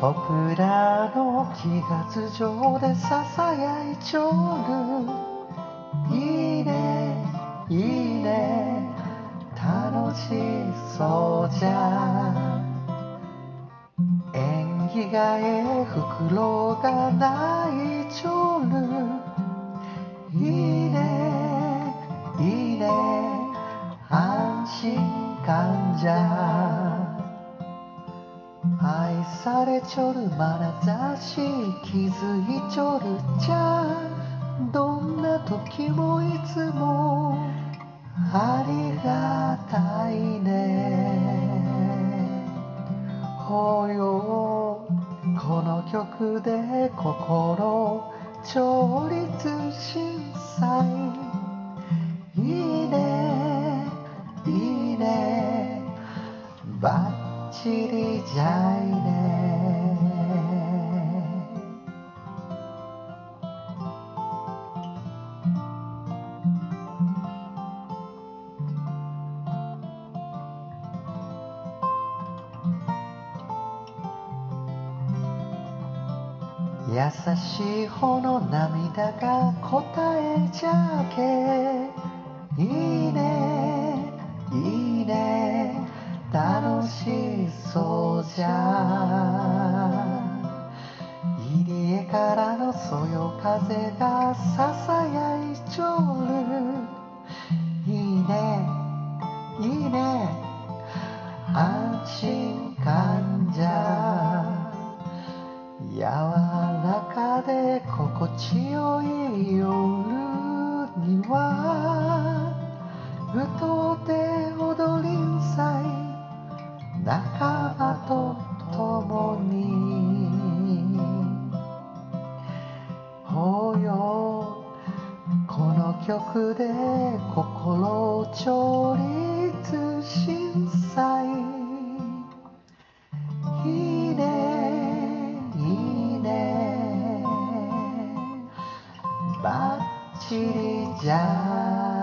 僕らの気圧上でささやいちょる。そうじゃ縁起がええ袋がないちょるいいねいいね安心感じゃ。愛されちょる眼差し気づいちょるじゃどんな時もいつもありがたいね。ほよ。この曲で心調律震災いいね。いいね。バッチリじゃい。優しい方の涙が答えじゃけ。いいね。いいね。楽しそうじゃ入り江からのそよ風がささやいちょる。いいね。いいね。安心感じゃ柔らかで心地よい夜には歌うて踊りんさい。仲間と共にほよこの曲で心を調律震災去你家。